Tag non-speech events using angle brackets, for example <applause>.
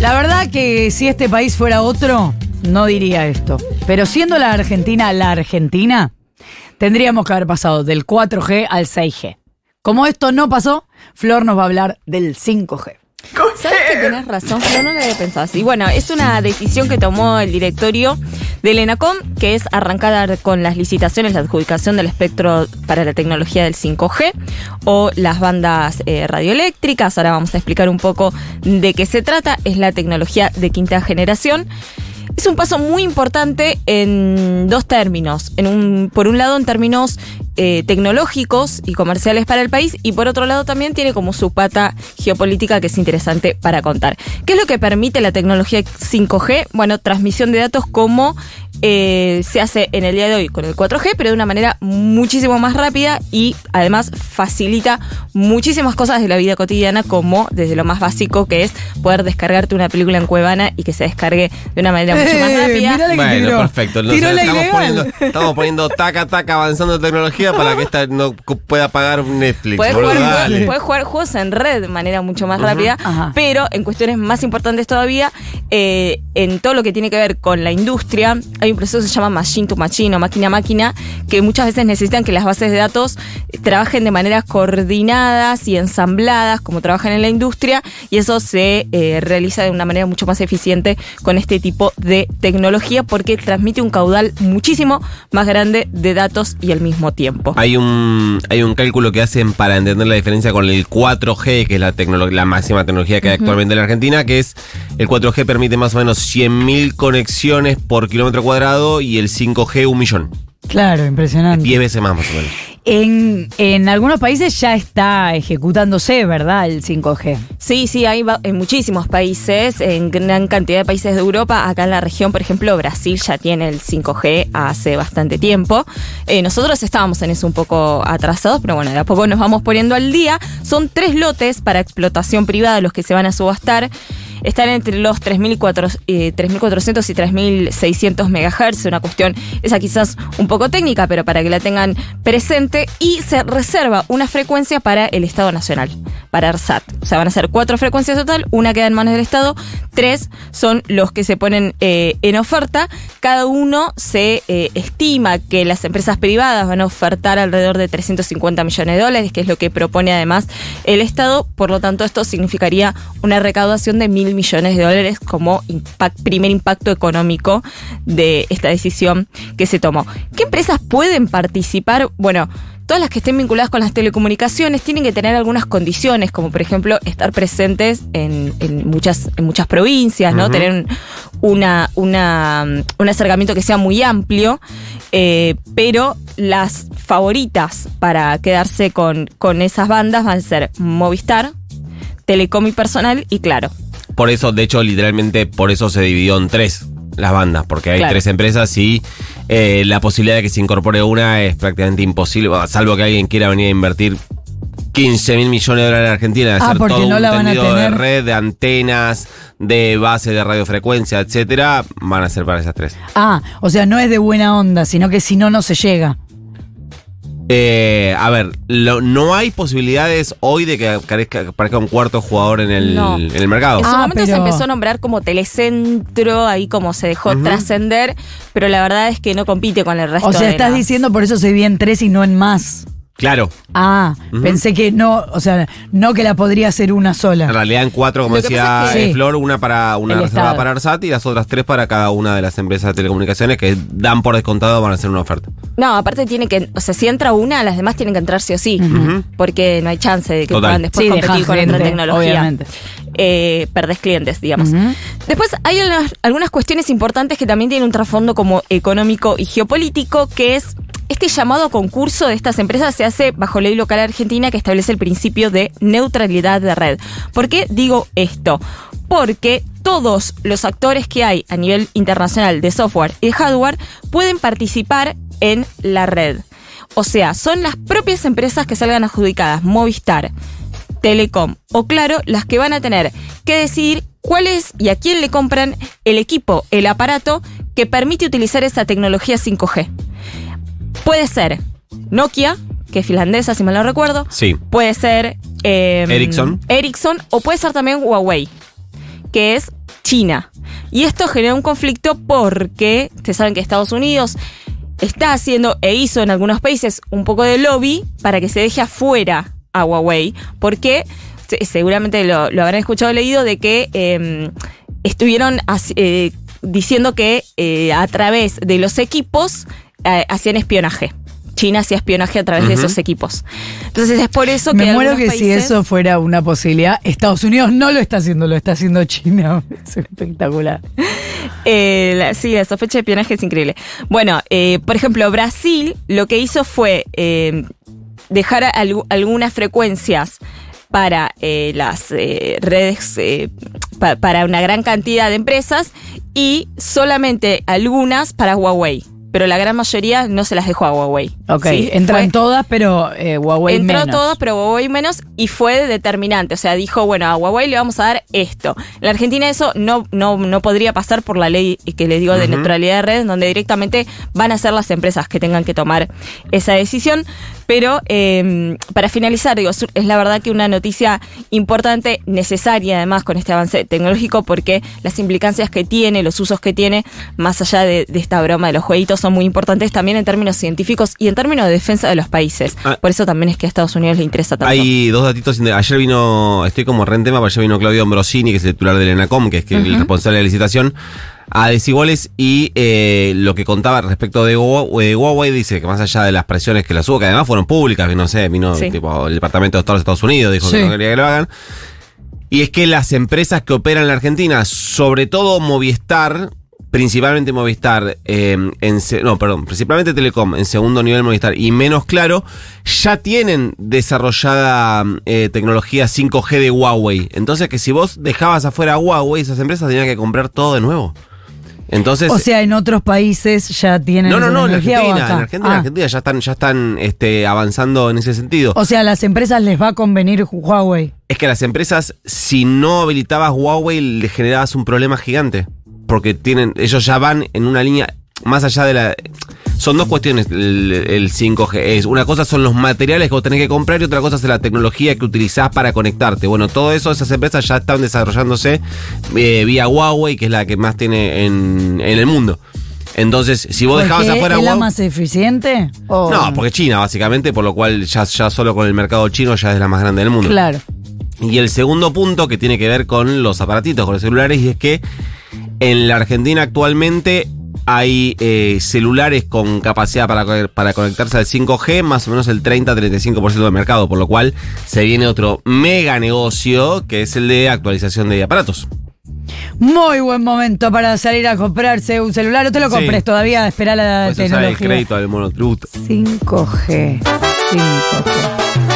La verdad que si este país fuera otro, no diría esto. Pero siendo la Argentina la Argentina, tendríamos que haber pasado del 4G al 6G. Como esto no pasó, Flor nos va a hablar del 5G. ¿Sabes que tenés razón? Pero no lo había pensado así. Bueno, es una decisión que tomó el directorio del ENACOM, que es arrancar con las licitaciones, la adjudicación del espectro para la tecnología del 5G o las bandas eh, radioeléctricas. Ahora vamos a explicar un poco de qué se trata. Es la tecnología de quinta generación. Es un paso muy importante en dos términos. En un, por un lado, en términos eh, tecnológicos y comerciales para el país, y por otro lado también tiene como su pata geopolítica que es interesante para contar. ¿Qué es lo que permite la tecnología 5G? Bueno, transmisión de datos como eh, se hace en el día de hoy con el 4G, pero de una manera muchísimo más rápida y además facilita muchísimas cosas de la vida cotidiana, como desde lo más básico que es poder descargarte una película en Cuevana y que se descargue de una manera mucho más Eh, rápida. mirá la que Bueno, tiró. perfecto. Tiró Entonces, la estamos, poniendo, estamos poniendo taca, taca, avanzando tecnología para que esta no pueda pagar Netflix. Puedes boludo, jugar, dale. podés jugar juegos en red de manera mucho más rápida, Ajá. pero en cuestiones más importantes todavía, eh, en todo lo que tiene que ver con la industria, hay un proceso que se llama machine to machine o máquina a máquina, que muchas veces necesitan que las bases de datos trabajen de maneras coordinadas y ensambladas, como trabajan en la industria, y eso se eh, realiza de una manera mucho más eficiente con este tipo de tecnología, porque transmite un caudal muchísimo más grande de datos y al mismo tiempo. Hay un, hay un cálculo que hacen para entender la diferencia con el 4G, que es la, la máxima tecnología que hay actualmente en la Argentina, que es el 4G permite más o menos 100.000 conexiones por kilómetro cuadrado y el 5G un millón. Claro, impresionante. 10 veces más más o menos. En, en algunos países ya está ejecutándose, ¿verdad? El 5G. Sí, sí, hay va- en muchísimos países, en gran cantidad de países de Europa. Acá en la región, por ejemplo, Brasil ya tiene el 5G hace bastante tiempo. Eh, nosotros estábamos en eso un poco atrasados, pero bueno, de a poco nos vamos poniendo al día. Son tres lotes para explotación privada los que se van a subastar. Están entre los 3.400 eh, 3.400 y 3.600 MHz, una cuestión esa quizás un poco técnica, pero para que la tengan presente. Y se reserva una frecuencia para el Estado Nacional, para ARSAT. O sea, van a ser cuatro frecuencias total, una queda en manos del Estado, tres son los que se ponen eh, en oferta. Cada uno se eh, estima que las empresas privadas van a ofertar alrededor de 350 millones de dólares, que es lo que propone además el Estado. Por lo tanto, esto significaría una recaudación de mil millones de dólares como impact- primer impacto económico de esta decisión que se tomó. ¿Qué empresas pueden participar? Bueno, todas las que estén vinculadas con las telecomunicaciones tienen que tener algunas condiciones, como por ejemplo estar presentes en, en muchas, en muchas provincias, ¿no? Tener un- una, una, un acercamiento que sea muy amplio, eh, pero las favoritas para quedarse con, con esas bandas van a ser Movistar, Telecom y Personal y Claro. Por eso, de hecho, literalmente por eso se dividió en tres las bandas, porque hay Claro. tres empresas y eh, la posibilidad de que se incorpore una es prácticamente imposible, salvo que alguien quiera venir a invertir 15 mil millones de dólares en Argentina, de Ah, hacer porque todo no un la van a tendido de red, de antenas, de base de radiofrecuencia, etcétera, van a ser para esas tres. Ah, o sea, no es de buena onda, sino que si no, no se llega. Eh, a ver, lo- no hay posibilidades hoy de que aparezca, aparezca un cuarto jugador en el, No. en el mercado. En su Ah, momento se empezó a nombrar como telecentro, ahí como se dejó trascender, pero la verdad es que no compite con el resto O sea, de estás las- diciendo por eso se divide en tres y no en más. Claro, Ah, pensé que no, o sea, no que la podría ser una en sola. realidad en cuatro, como decía pasa es que- Sí. Flor, una para una Estado. para ARSAT y las otras tres para cada una de las empresas de telecomunicaciones que dan por descontado van a hacer una oferta. No, aparte tiene que, o sea, si entra una, las demás tienen que entrar sí o sí, porque no hay chance de que Total. puedan después Sí, competir con otra gente, tecnología. obviamente. Eh, perdés clientes, digamos. Después hay algunas, algunas cuestiones importantes que también tienen un trasfondo como económico y geopolítico, que es este llamado a concurso de estas empresas se hace bajo ley local argentina que establece el principio de neutralidad de red. ¿Por qué digo esto? Porque todos los actores que hay a nivel internacional de software y de hardware pueden participar en la red. O sea, son las propias empresas que salgan adjudicadas, Movistar, Telecom o Claro, las que van a tener que decidir cuál es y a quién le compran el equipo, el aparato que permite utilizar esa tecnología 5G. Puede ser Nokia, que es finlandesa, si mal no recuerdo. Sí. Puede ser eh, Ericsson. Ericsson o puede ser también Huawei. Que es China. Y esto genera un conflicto porque ustedes saben que Estados Unidos está haciendo e hizo en algunos países un poco de lobby para que se deje afuera a Huawei, porque se- seguramente lo, habrán escuchado leído de que eh, estuvieron eh, diciendo que eh, a través de los equipos eh, hacían espionaje. China hacía espionaje a través de esos equipos. Entonces es por eso que Me muero que si eso fuera una posibilidad, Estados Unidos no lo está haciendo, lo está haciendo China. <laughs> Es espectacular. Eh, la- sí, la sospecha de espionaje es increíble. Bueno, eh, por ejemplo, Brasil lo que hizo fue eh, dejar algu- algunas frecuencias para eh, las eh, redes, eh, pa- para una gran cantidad de empresas y solamente algunas para Huawei. Pero la gran mayoría no se las dejó a Huawei. Ok, ¿sí? entran Fue- todas, pero eh, Huawei Entró menos. todo, pero Huawei menos y fue determinante. O sea, dijo, bueno, a Huawei le vamos a dar esto. En la Argentina eso no, no, no podría pasar por la ley que les digo de neutralidad de redes, donde directamente van a ser las empresas que tengan que tomar esa decisión. Pero eh, para finalizar, digo, es la verdad que una noticia importante, necesaria además con este avance tecnológico, porque las implicancias que tiene, los usos que tiene, más allá de, de esta broma de los jueguitos, son muy importantes también en términos científicos y en términos de defensa de los países. Ah. Por eso también es que a Estados Unidos le interesa tanto. Hay dos datitos. Ayer vino, estoy como re en tema, pero ayer vino Claudio Ambrosini, que es el titular del ENACOM, que es que el responsable de la licitación, a Desiguales y eh, lo que contaba respecto de Huawei, de Huawei, dice que más allá de las presiones que las hubo, que además fueron públicas, que no sé, vino Sí. tipo, el Departamento de Estado de Estados Unidos, dijo Sí. que no quería que lo hagan. Y es que las empresas que operan en la Argentina, sobre todo Movistar, principalmente Movistar, eh, en no, perdón, principalmente Telecom, en segundo nivel Movistar y menos claro, ya tienen desarrollada eh, tecnología 5G de Huawei. Entonces que si vos dejabas afuera a Huawei, esas empresas tenían que comprar todo de nuevo. Entonces, O sea, en otros países ya tienen no, no, no, en la tecnología, ¿o Argentina, en Argentina, en Ah. Argentina ya están, ya están este, avanzando en ese sentido. O sea, a las empresas les va a convenir Huawei. Es que a las empresas, si no habilitabas Huawei, le generabas un problema gigante. Porque tienen, ellos ya van en una línea más allá de la. Son dos cuestiones el, el 5G. Es, una cosa son los materiales que vos tenés que comprar y otra cosa es la tecnología que utilizás para conectarte. Bueno, todo eso, esas empresas ya están desarrollándose eh, vía Huawei, que es la que más tiene en, en el mundo. Entonces, si vos dejabas ¿Porque afuera ¿Es la Huawei. más eficiente? ¿O- No, porque China, básicamente, por lo cual ya, ya solo con el mercado chino ya es la más grande del mundo. Claro. Y el segundo punto que tiene que ver con los aparatitos, con los celulares, y es que en la Argentina actualmente hay eh, celulares con capacidad para, para conectarse al 5G, más o menos el 30-35% del mercado, por lo cual se viene otro mega negocio que es el de actualización de aparatos. Muy buen momento para salir a comprarse un celular. No te lo Sí. compres todavía, espera la Puedes usar el tecnología. crédito del monotributo. 5G. 5G.